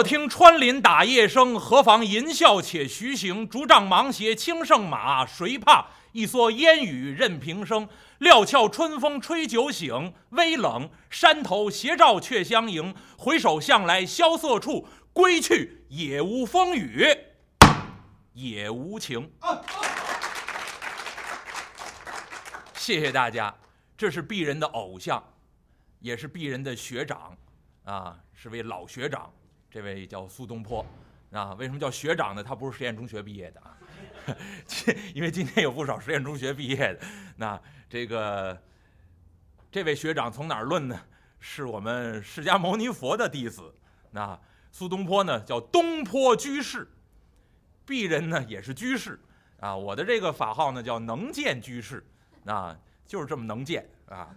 莫听穿林打叶声，何妨吟啸且徐行。竹杖芒鞋轻胜马，谁怕？一蓑烟雨任平生。料峭春风吹酒醒，微冷山头斜照却相迎。回首向来萧瑟处，归去也无风雨也无晴。谢谢大家，这是鄙人的偶像，也是鄙人的学长，啊，是位老学长。这位叫苏东坡，啊，为什么叫学长呢？他不是实验中学毕业的啊，因为今天有不少实验中学毕业的。那这个这位学长从哪儿论呢？是我们释迦牟尼佛的弟子。那苏东坡呢，叫东坡居士，鄙人呢也是居士啊。我的这个法号呢叫能见居士，啊，就是这么能见啊。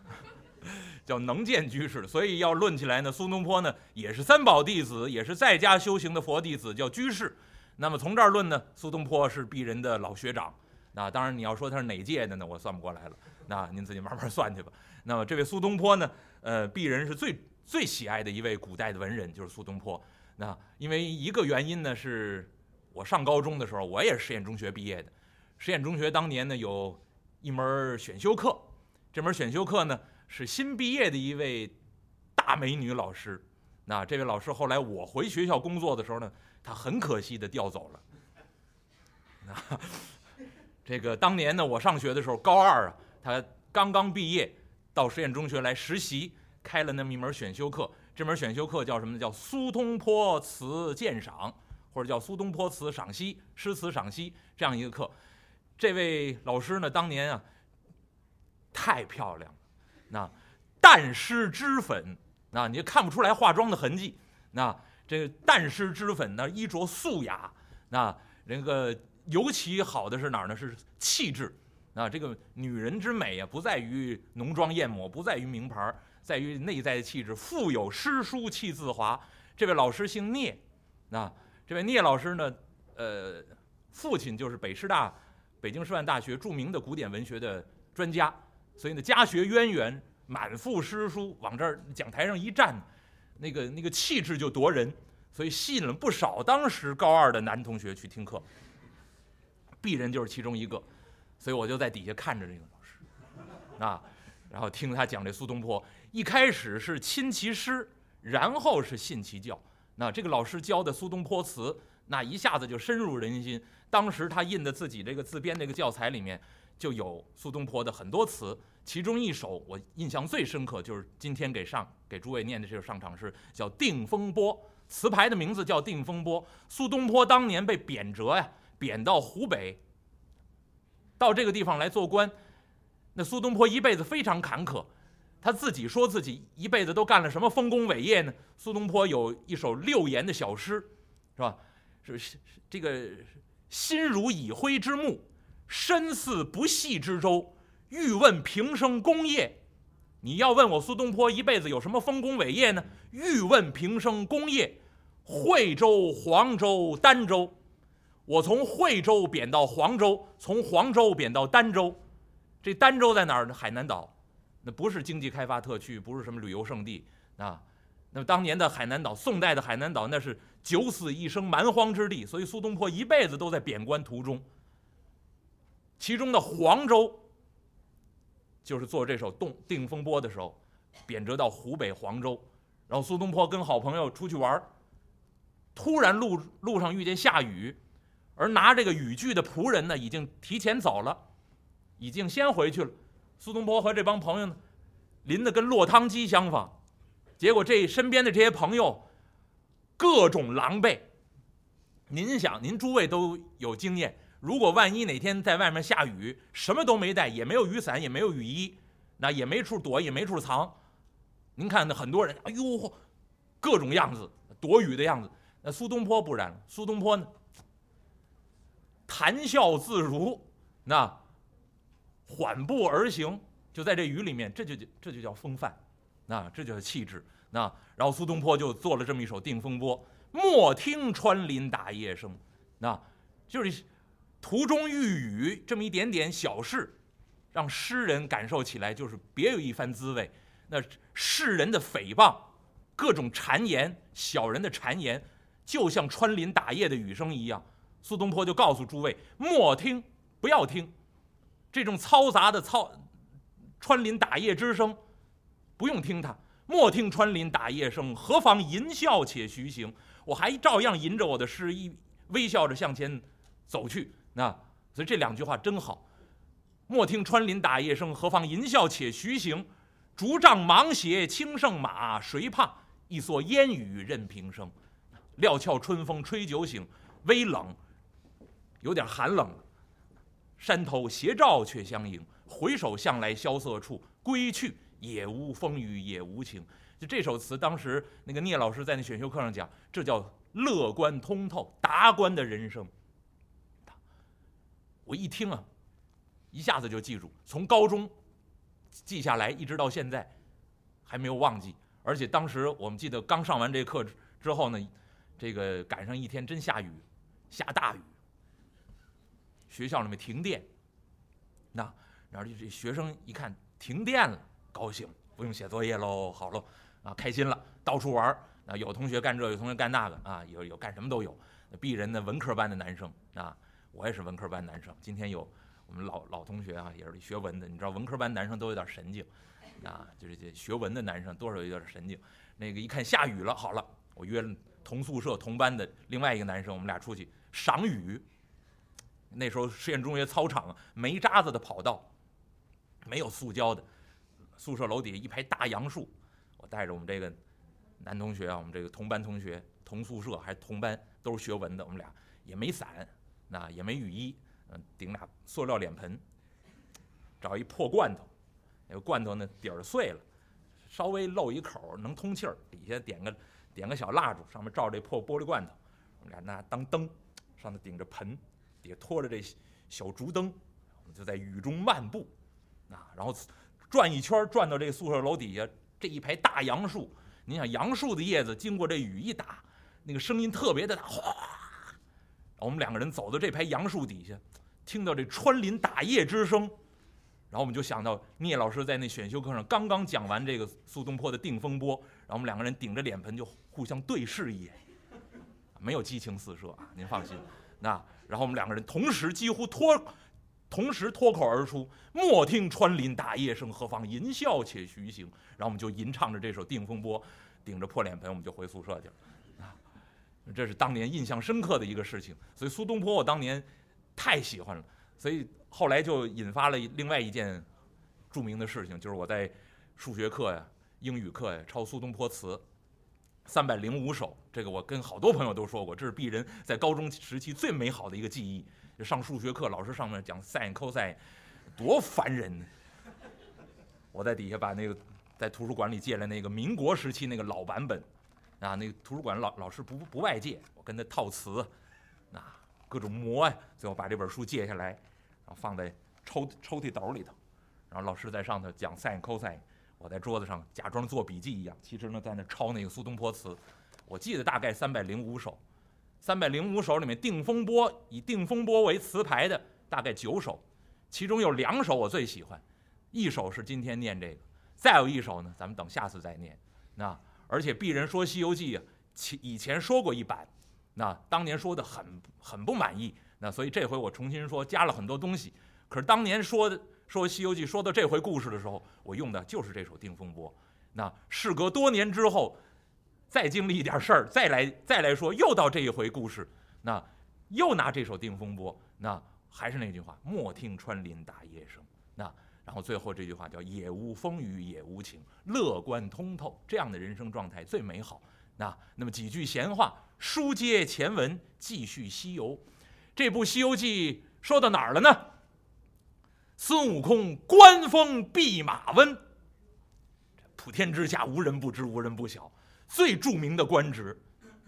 叫能见居士，所以要论起来呢，苏东坡呢也是三宝弟子，也是在家修行的佛弟子，叫居士。那么从这儿论呢，苏东坡是鄙人的老学长。那当然你要说他是哪届的呢，我算不过来了。那您自己慢慢算去吧。那么这位苏东坡呢，呃，鄙人是最最喜爱的一位古代的文人，就是苏东坡。那因为一个原因呢，是我上高中的时候，我也是实验中学毕业的。实验中学当年呢，有一门选修课，这门选修课呢。是新毕业的一位大美女老师，那这位老师后来我回学校工作的时候呢，她很可惜的调走了。那这个当年呢，我上学的时候高二啊，她刚刚毕业到实验中学来实习，开了那么一门选修课，这门选修课叫什么呢？叫苏东坡词鉴赏，或者叫苏东坡词赏析、诗词赏析这样一个课。这位老师呢，当年啊，太漂亮。那淡湿脂粉，那你就看不出来化妆的痕迹。那这个淡湿脂粉呢，衣着素雅。那那个尤其好的是哪儿呢？是气质。啊，这个女人之美啊，不在于浓妆艳抹，不在于名牌，在于内在的气质。腹有诗书气自华。这位老师姓聂，那这位聂老师呢，呃，父亲就是北师大、北京师范大学著名的古典文学的专家。所以呢，家学渊源，满腹诗书，往这儿讲台上一站，那个那个气质就夺人，所以吸引了不少当时高二的男同学去听课。鄙人就是其中一个，所以我就在底下看着这个老师，啊，然后听他讲这苏东坡。一开始是亲其师，然后是信其教。那这个老师教的苏东坡词，那一下子就深入人心。当时他印的自己这个自编这个教材里面。就有苏东坡的很多词，其中一首我印象最深刻，就是今天给上给诸位念的这首上场诗，叫《定风波》。词牌的名字叫《定风波》。苏东坡当年被贬谪呀，贬到湖北，到这个地方来做官。那苏东坡一辈子非常坎坷，他自己说自己一辈子都干了什么丰功伟业呢？苏东坡有一首六言的小诗，是吧？是是这个心如已灰之木。身似不系之舟，欲问平生功业。你要问我苏东坡一辈子有什么丰功伟业呢？欲问平生功业，惠州、黄州、儋州。我从惠州贬到黄州，从黄州贬到儋州。这儋州在哪儿呢？海南岛，那不是经济开发特区，不是什么旅游胜地啊。那么当年的海南岛，宋代的海南岛，那是九死一生蛮荒之地。所以苏东坡一辈子都在贬官途中。其中的黄州，就是做这首《动定风波》的时候，贬谪到湖北黄州，然后苏东坡跟好朋友出去玩突然路路上遇见下雨，而拿这个雨具的仆人呢，已经提前走了，已经先回去了。苏东坡和这帮朋友呢，淋得跟落汤鸡相仿，结果这身边的这些朋友，各种狼狈。您想，您诸位都有经验。如果万一哪天在外面下雨，什么都没带，也没有雨伞，也没有雨衣，那也没处躲，也没处藏。您看那很多人，哎呦，各种样子躲雨的样子。那苏东坡不然，苏东坡呢，谈笑自如，那缓步而行，就在这雨里面，这就这就叫风范，那这就叫气质。那然后苏东坡就做了这么一首《定风波》，莫听穿林打叶声，那就是。途中遇雨，这么一点点小事，让诗人感受起来就是别有一番滋味。那世人的诽谤，各种谗言，小人的谗言，就像穿林打叶的雨声一样。苏东坡就告诉诸位：莫听，不要听，这种嘈杂的嘈穿林打叶之声，不用听它。莫听穿林打叶声，何妨吟啸且徐行。我还照样吟着我的诗，一微笑着向前走去。那所以这两句话真好。莫听穿林打叶声，何妨吟啸且徐行。竹杖芒鞋轻胜马，谁怕？一蓑烟雨任平生。料峭春风吹酒醒，微冷，有点寒冷。山头斜照却相迎，回首向来萧瑟处，归去。也无风雨也无晴，就这首词，当时那个聂老师在那选修课上讲，这叫乐观通透、达观的人生。我一听啊，一下子就记住，从高中记下来，一直到现在还没有忘记。而且当时我们记得刚上完这课之后呢，这个赶上一天真下雨，下大雨，学校里面停电。那然后这学生一看停电了。高兴，不用写作业喽，好喽，啊，开心了，到处玩儿。啊，有同学干这，有同学干那个，啊，有有干什么都有。鄙人的文科班的男生，啊，我也是文科班男生。今天有我们老老同学啊，也是学文的。你知道文科班男生都有点神经，啊，就是这学文的男生多少有点神经。那个一看下雨了，好了，我约了同宿舍同班的另外一个男生，我们俩出去赏雨。那时候实验中学操场煤渣子的跑道，没有塑胶的。宿舍楼底下一排大杨树，我带着我们这个男同学啊，我们这个同班同学，同宿舍还是同班，都是学文的，我们俩也没伞，那也没雨衣，嗯，顶俩塑料脸盆，找一破罐头，那个罐头呢底儿碎了，稍微漏一口能通气儿，底下点个点个小蜡烛，上面照这破玻璃罐头，我们俩拿当灯，上头顶着盆，底下拖着这小竹灯，我们就在雨中漫步，啊，然后。转一圈，转到这宿舍楼底下，这一排大杨树，你想杨树的叶子经过这雨一打，那个声音特别的大，哗！我们两个人走到这排杨树底下，听到这穿林打叶之声，然后我们就想到聂老师在那选修课上刚刚讲完这个苏东坡的《定风波》，然后我们两个人顶着脸盆就互相对视一眼，没有激情四射啊，您放心。那然后我们两个人同时几乎脱。同时脱口而出：“莫听穿林打叶声，何妨吟啸且徐行。”然后我们就吟唱着这首《定风波》，顶着破脸盆，我们就回宿舍去了。这是当年印象深刻的一个事情。所以苏东坡，我当年太喜欢了。所以后来就引发了另外一件著名的事情，就是我在数学课呀、英语课呀抄苏东坡词，三百零五首。这个我跟好多朋友都说过，这是鄙人在高中时期最美好的一个记忆。上数学课，老师上面讲 sin、cos，多烦人！我在底下把那个在图书馆里借来那个民国时期那个老版本，啊，那个图书馆老老师不不外借，我跟他套词，啊，各种磨呀，最后把这本书借下来，然后放在抽抽屉斗里头，然后老师在上头讲 sin、cos，我在桌子上假装做笔记一样，其实呢在那抄那个苏东坡词，我记得大概三百零五首。三百零五首里面，《定风波》以《定风波》为词牌的大概九首，其中有两首我最喜欢，一首是今天念这个，再有一首呢，咱们等下次再念。那而且鄙人说《西游记》啊，其以前说过一版，那当年说的很很不满意，那所以这回我重新说，加了很多东西。可是当年说的说《西游记》说到这回故事的时候，我用的就是这首《定风波》。那事隔多年之后。再经历一点事儿，再来再来说，又到这一回故事，那又拿这首《定风波》，那还是那句话，莫听穿林打叶声。然后最后这句话叫“也无风雨也无晴，乐观通透”，这样的人生状态最美好。那那么几句闲话，书接前文，继续西游。这部《西游记》说到哪儿了呢？孙悟空官封弼马温，普天之下无人不知，无人不晓。最著名的官职，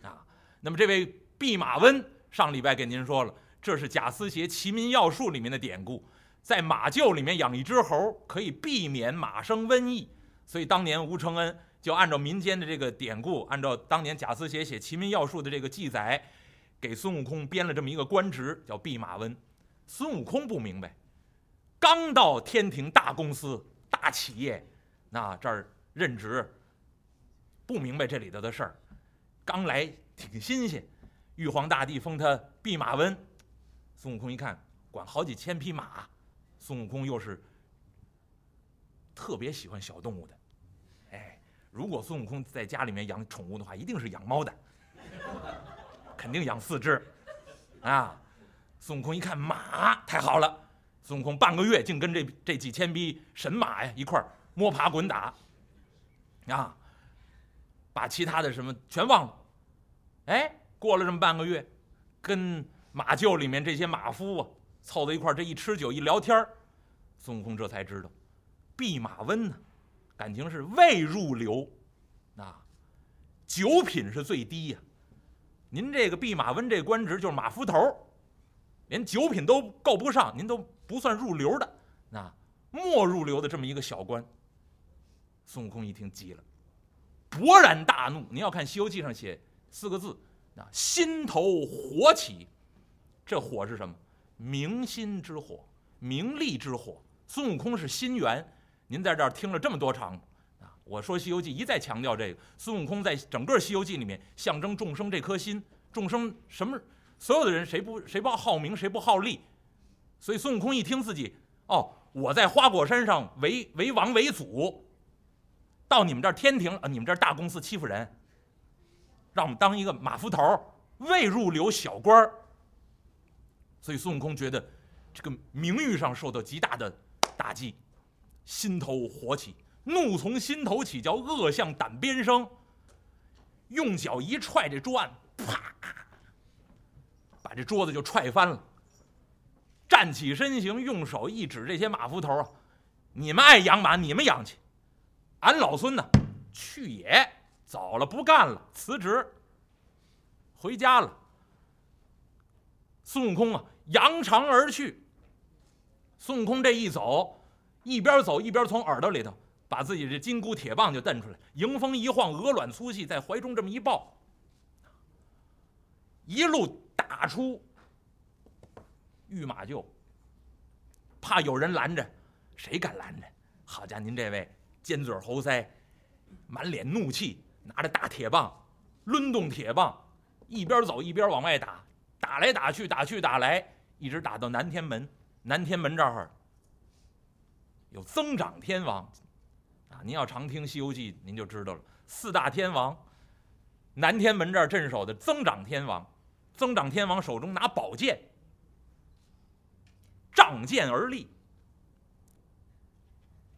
啊，那么这位弼马温，上礼拜给您说了，这是贾思勰《齐民要术》里面的典故，在马厩里面养一只猴，可以避免马生瘟疫，所以当年吴承恩就按照民间的这个典故，按照当年贾思勰写《齐民要术》的这个记载，给孙悟空编了这么一个官职，叫弼马温。孙悟空不明白，刚到天庭大公司、大企业，那这儿任职。不明白这里头的事儿，刚来挺新鲜。玉皇大帝封他弼马温，孙悟空一看，管好几千匹马，孙悟空又是特别喜欢小动物的。哎，如果孙悟空在家里面养宠物的话，一定是养猫的，肯定养四只。啊，孙悟空一看马太好了，孙悟空半个月竟跟这这几千匹神马呀一块摸爬滚打，啊，把其他的什么全忘了。哎，过了这么半个月，跟马厩里面这些马夫啊凑在一块这一吃酒一聊天孙悟空这才知道，弼马温呢，感情是未入流，啊，九品是最低呀。您这个弼马温这官职就是马夫头，连九品都够不上，您都不算入流的，那末入流的这么一个小官。孙悟空一听急了，勃然大怒。您要看《西游记》上写四个字，啊，心头火起。这火是什么？明心之火，名利之火。孙悟空是心源。您在这儿听了这么多场，啊，我说《西游记》一再强调这个，孙悟空在整个《西游记》里面象征众生这颗心。众生什么？所有的人谁不谁不好名，谁不好利？所以孙悟空一听自己哦，我在花果山上为为王为祖，到你们这儿天庭啊，你们这儿大公司欺负人，让我们当一个马夫头，未入流小官儿。所以孙悟空觉得这个名誉上受到极大的打击，心头火起，怒从心头起，叫恶向胆边生，用脚一踹这桌案。啪！把这桌子就踹翻了。站起身形，用手一指这些马夫头啊：“你们爱养马，你们养去。俺老孙呢，去也，走了，不干了，辞职，回家了。”孙悟空啊，扬长而去。孙悟空这一走，一边走一边从耳朵里头把自己这金箍铁棒就瞪出来，迎风一晃，鹅卵粗细，在怀中这么一抱。一路打出御马厩，怕有人拦着，谁敢拦着？好家伙，您这位尖嘴猴腮，满脸怒气，拿着大铁棒，抡动铁棒，一边走一边往外打，打来打去，打去打来，一直打到南天门。南天门这儿有增长天王，啊，您要常听《西游记》，您就知道了。四大天王，南天门这儿镇守的增长天王。增长天王手中拿宝剑，仗剑而立。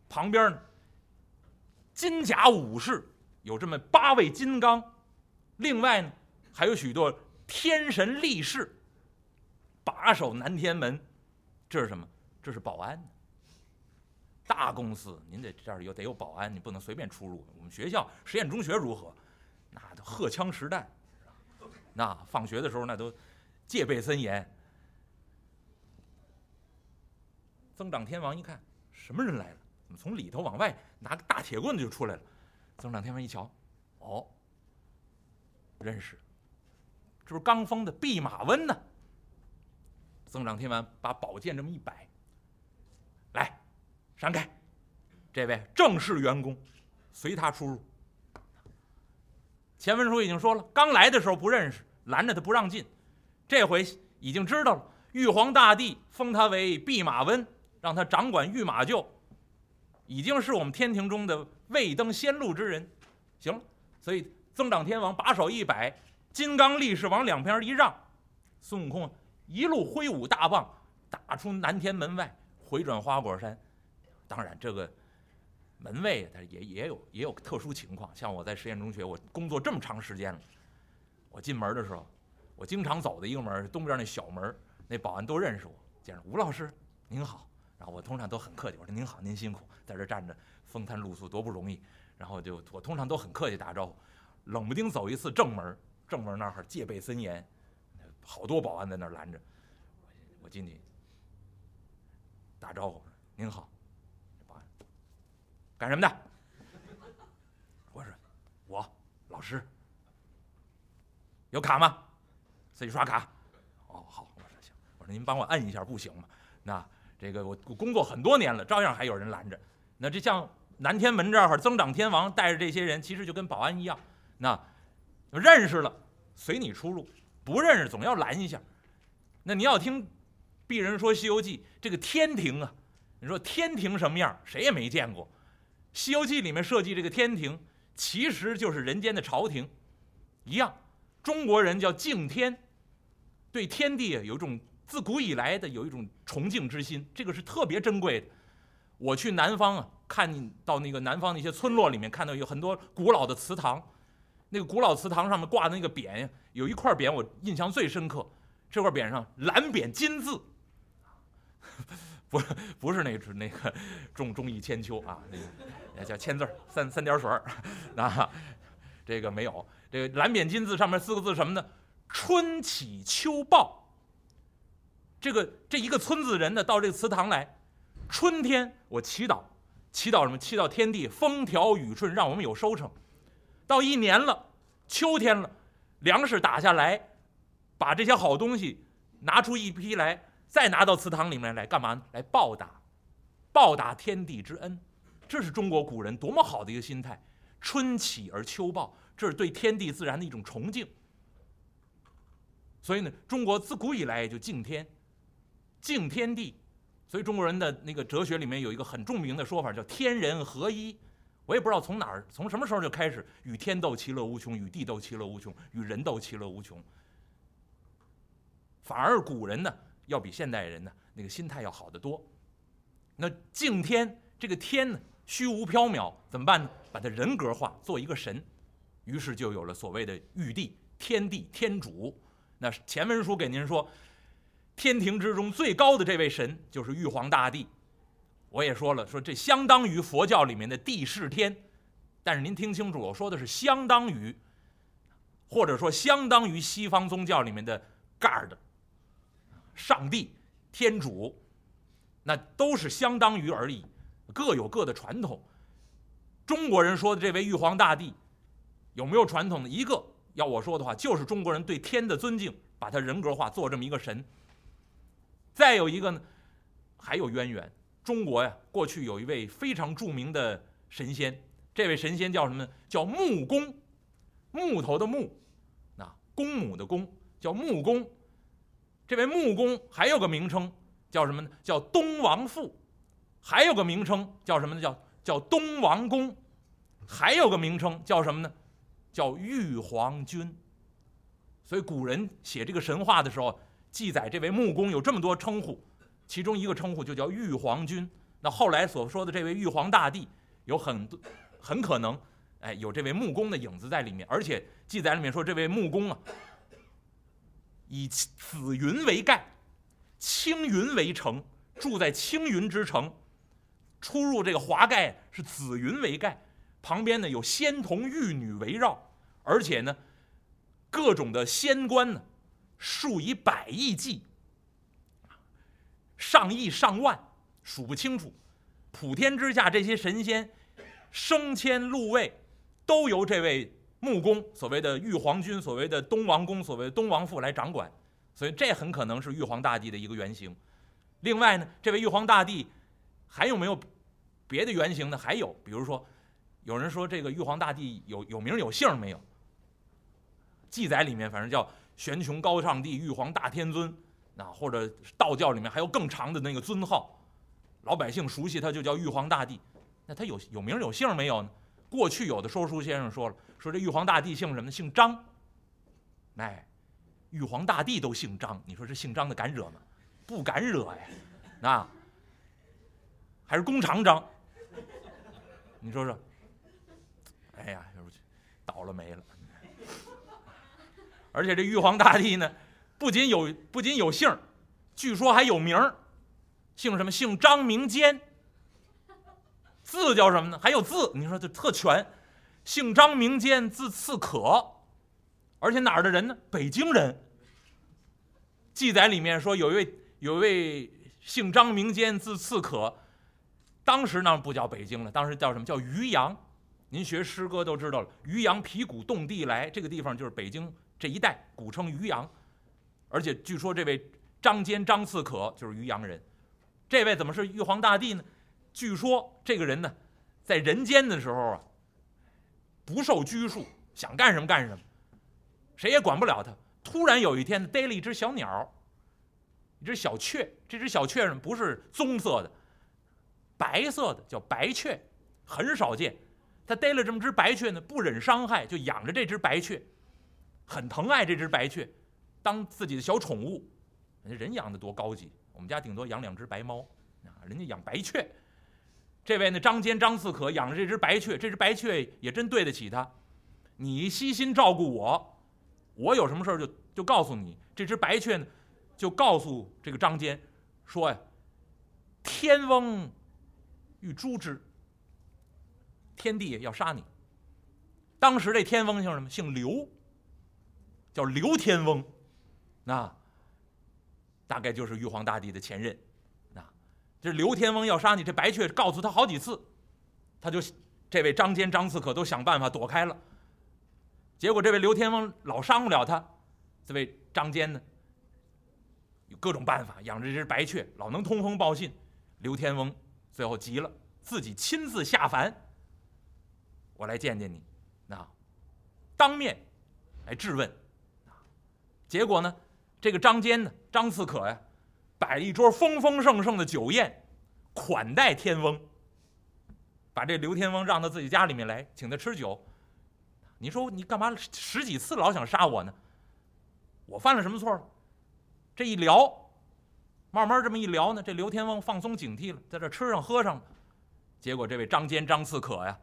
旁边呢，金甲武士有这么八位金刚，另外呢，还有许多天神力士把守南天门。这是什么？这是保安。大公司，您得这儿有得有保安，你不能随便出入。我们学校实验中学如何？那都荷枪实弹。那放学的时候，那都戒备森严。增长天王一看，什么人来了？怎么从里头往外拿个大铁棍子就出来了？增长天王一瞧，哦，认识，这不是刚封的弼马温呢？增长天王把宝剑这么一摆，来，闪开！这位正式员工，随他出入。钱文书已经说了，刚来的时候不认识。拦着他不让进，这回已经知道了。玉皇大帝封他为弼马温，让他掌管御马厩，已经是我们天庭中的未登仙路之人。行了，所以增长天王把手一摆，金刚力士往两边一让，孙悟空一路挥舞大棒，打出南天门外，回转花果山。当然，这个门卫他也也有也有特殊情况，像我在实验中学，我工作这么长时间了。我进门的时候，我经常走的一个门，东边那小门，那保安都认识我，见着吴老师您好，然后我通常都很客气，我说您好，您辛苦，在这站着风餐露宿多不容易，然后就我通常都很客气打招呼，冷不丁走一次正门，正门那儿戒备森严，好多保安在那儿拦着，我进去打招呼，您好，保安干什么的？我说我老师。有卡吗？自己刷卡。哦，好，我说行。我说您帮我摁一下，不行吗？那这个我工作很多年了，照样还有人拦着。那这像南天门这儿，增长天王带着这些人，其实就跟保安一样。那认识了，随你出入，不认识总要拦一下。那你要听鄙人说《西游记》，这个天庭啊，你说天庭什么样，谁也没见过。《西游记》里面设计这个天庭，其实就是人间的朝廷，一样。中国人叫敬天，对天地有一种自古以来的有一种崇敬之心，这个是特别珍贵的。我去南方啊，看到那个南方那些村落里面，看到有很多古老的祠堂，那个古老祠堂上面挂的那个匾，有一块匾我印象最深刻，这块匾上蓝匾金字，不不是那个那个重重义千秋啊，那个叫签字三三点水儿，啊，这个没有，这个蓝匾金字上面四个字什么呢？春起秋报。这个这一个村子人呢，到这个祠堂来。春天我祈祷，祈祷什么？祈祷天地风调雨顺，让我们有收成。到一年了，秋天了，粮食打下来，把这些好东西拿出一批来，再拿到祠堂里面来干嘛呢？来报答，报答天地之恩。这是中国古人多么好的一个心态！春起而秋报，这是对天地自然的一种崇敬。所以呢，中国自古以来就敬天，敬天地。所以中国人的那个哲学里面有一个很著名的说法，叫天人合一。我也不知道从哪儿，从什么时候就开始与天斗其乐无穷，与地斗其乐无穷，与人斗其乐无穷。反而古人呢，要比现代人呢那个心态要好得多。那敬天，这个天呢虚无缥缈，怎么办呢？把它人格化，做一个神。于是就有了所谓的玉帝、天地、天主。那前文书给您说。天庭之中最高的这位神就是玉皇大帝，我也说了，说这相当于佛教里面的地势天，但是您听清楚，我说的是相当于，或者说相当于西方宗教里面的 God，上帝、天主，那都是相当于而已，各有各的传统。中国人说的这位玉皇大帝，有没有传统呢？一个要我说的话，就是中国人对天的尊敬，把他人格化，做这么一个神。再有一个呢，还有渊源。中国呀，过去有一位非常著名的神仙，这位神仙叫什么呢？叫木公，木头的木，那公母的公，叫木公。这位木公还有个名称叫什么呢？叫东王父，还有个名称叫什么呢？叫叫东王公，还有个名称叫什么呢？叫玉皇君。所以古人写这个神话的时候。记载这位木公有这么多称呼，其中一个称呼就叫玉皇君。那后来所说的这位玉皇大帝，有很多很可能，哎，有这位木工的影子在里面。而且记载里面说，这位木工啊，以紫云为盖，青云为城，住在青云之城，出入这个华盖是紫云为盖，旁边呢有仙童玉女围绕，而且呢，各种的仙官呢。数以百亿计，上亿上万，数不清楚。普天之下这些神仙，升迁禄位，都由这位木公，所谓的玉皇君，所谓的东王公，所谓东王父来掌管。所以这很可能是玉皇大帝的一个原型。另外呢，这位玉皇大帝还有没有别的原型呢？还有，比如说，有人说这个玉皇大帝有有名有姓没有？记载里面反正叫。玄穹高上帝、玉皇大天尊，啊或者道教里面还有更长的那个尊号，老百姓熟悉他就叫玉皇大帝。那他有有名有姓没有呢？过去有的说书先生说了，说这玉皇大帝姓什么？姓张。哎，玉皇大帝都姓张，你说这姓张的敢惹吗？不敢惹呀，那还是弓长张。你说说，哎呀，倒了霉了。而且这玉皇大帝呢，不仅有不仅有姓据说还有名姓什么？姓张名坚。字叫什么呢？还有字，你说这特全。姓张名坚，字次可，而且哪儿的人呢？北京人。记载里面说，有一位有一位姓张名坚，字次可，当时呢不叫北京了，当时叫什么叫渔阳？您学诗歌都知道了，渔阳皮鼓动地来，这个地方就是北京。这一带古称渔阳，而且据说这位张坚张刺可就是渔阳人。这位怎么是玉皇大帝呢？据说这个人呢，在人间的时候啊，不受拘束，想干什么干什么。谁也管不了他。突然有一天逮了一只小鸟，一只小雀。这只小雀呢不是棕色的，白色的，叫白雀，很少见。他逮了这么只白雀呢，不忍伤害，就养着这只白雀，很疼爱这只白雀，当自己的小宠物。人养的多高级，我们家顶多养两只白猫，啊，人家养白雀。这位呢，张坚张四可养着这只白雀，这只白雀也真对得起他。你悉心照顾我，我有什么事儿就就告诉你。这只白雀呢，就告诉这个张坚说呀：“天翁欲诛之。”天帝要杀你。当时这天翁姓什么？姓刘，叫刘天翁，那大概就是玉皇大帝的前任。那这刘天翁要杀你，这白雀告诉他好几次，他就这位张坚、张刺可都想办法躲开了。结果这位刘天翁老伤不了他，这位张坚呢，有各种办法养着这只白雀，老能通风报信。刘天翁最后急了，自己亲自下凡。我来见见你，那当面来质问，结果呢，这个张坚呢，张刺可呀，摆了一桌丰丰盛盛的酒宴，款待天翁，把这刘天翁让到自己家里面来，请他吃酒。你说你干嘛十几次老想杀我呢？我犯了什么错？这一聊，慢慢这么一聊呢，这刘天翁放松警惕了，在这吃上喝上了，结果这位张坚张刺可呀。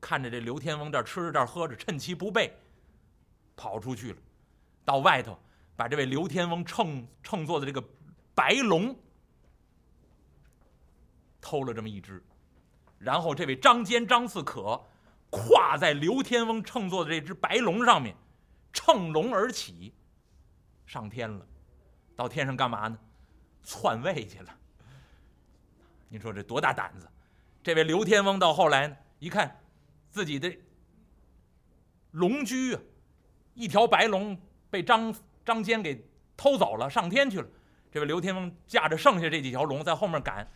看着这刘天翁这吃着这喝着，趁其不备，跑出去了，到外头把这位刘天翁乘乘坐的这个白龙偷了这么一只，然后这位张坚张四可跨在刘天翁乘坐的这只白龙上面，乘龙而起，上天了，到天上干嘛呢？篡位去了。你说这多大胆子？这位刘天翁到后来呢，一看。自己的龙驹啊，一条白龙被张张坚给偷走了，上天去了。这位刘天翁驾着剩下这几条龙在后面赶，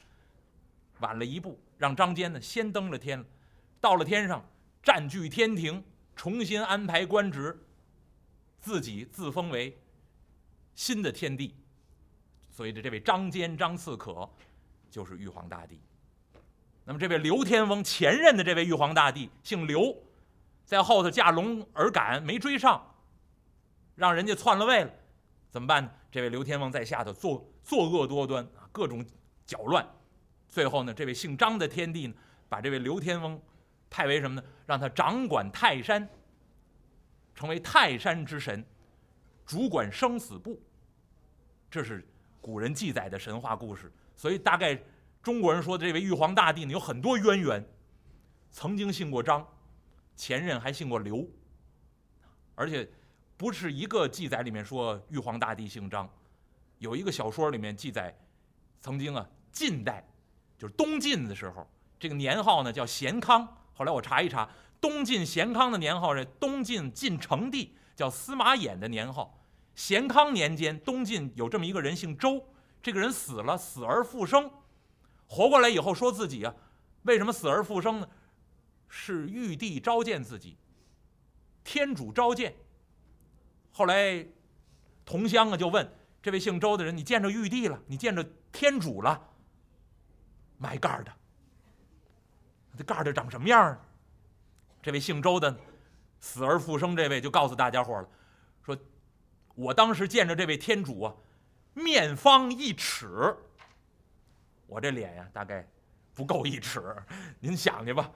晚了一步，让张坚呢先登了天了。到了天上，占据天庭，重新安排官职，自己自封为新的天帝。所以，这这位张坚张刺可就是玉皇大帝。那么，这位刘天翁前任的这位玉皇大帝姓刘，在后头驾龙而赶，没追上，让人家篡了位了，怎么办呢？这位刘天翁在下头作作恶多端啊，各种搅乱。最后呢，这位姓张的天帝呢，把这位刘天翁派为什么呢？让他掌管泰山，成为泰山之神，主管生死簿。这是古人记载的神话故事，所以大概。中国人说的这位玉皇大帝呢，有很多渊源，曾经姓过张，前任还姓过刘，而且不是一个记载里面说玉皇大帝姓张，有一个小说里面记载，曾经啊，晋代就是东晋的时候，这个年号呢叫咸康。后来我查一查，东晋咸康的年号是东晋晋成帝叫司马衍的年号。咸康年间，东晋有这么一个人姓周，这个人死了，死而复生。活过来以后说自己啊，为什么死而复生呢？是玉帝召见自己，天主召见。后来同乡啊就问这位姓周的人：“你见着玉帝了？你见着天主了？”埋盖的，这盖的长什么样啊？这位姓周的死而复生这位就告诉大家伙了，说：“我当时见着这位天主啊，面方一尺。”我这脸呀，大概不够一尺，您想去吧。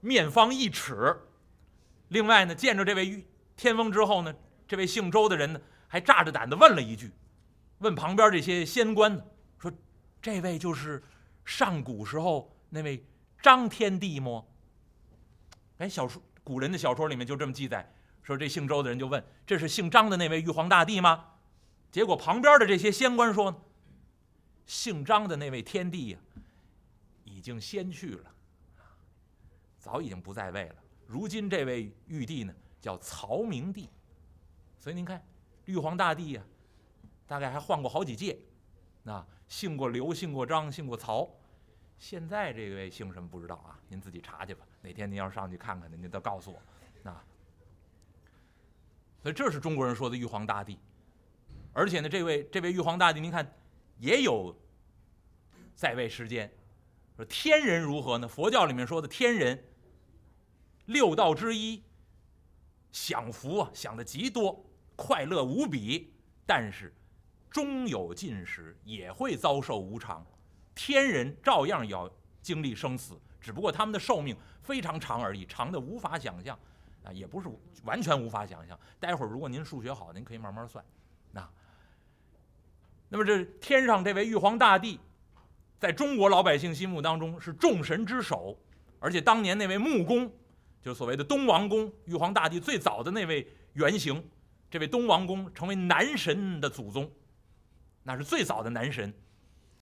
面方一尺。另外呢，见着这位天翁之后呢，这位姓周的人呢，还炸着胆子问了一句，问旁边这些仙官呢，说：“这位就是上古时候那位张天帝吗？”哎，小说古人的小说里面就这么记载，说这姓周的人就问：“这是姓张的那位玉皇大帝吗？”结果旁边的这些仙官说。姓张的那位天帝呀，已经先去了，早已经不在位了。如今这位玉帝呢，叫曹明帝。所以您看，玉皇大帝呀，大概还换过好几届，那姓过刘，姓过张，姓过曹。现在这位姓什么不知道啊？您自己查去吧。哪天您要上去看看，您都告诉我。那所以这是中国人说的玉皇大帝。而且呢，这位这位玉皇大帝，您看也有在位时间。说天人如何呢？佛教里面说的天人，六道之一，享福啊，享的极多，快乐无比。但是终有尽时，也会遭受无常。天人照样要经历生死，只不过他们的寿命非常长而已，长的无法想象啊，也不是完全无法想象。待会儿如果您数学好，您可以慢慢算。那，那么这天上这位玉皇大帝。在中国老百姓心目当中是众神之首，而且当年那位木公，就是所谓的东王公，玉皇大帝最早的那位原型，这位东王公成为男神的祖宗，那是最早的男神。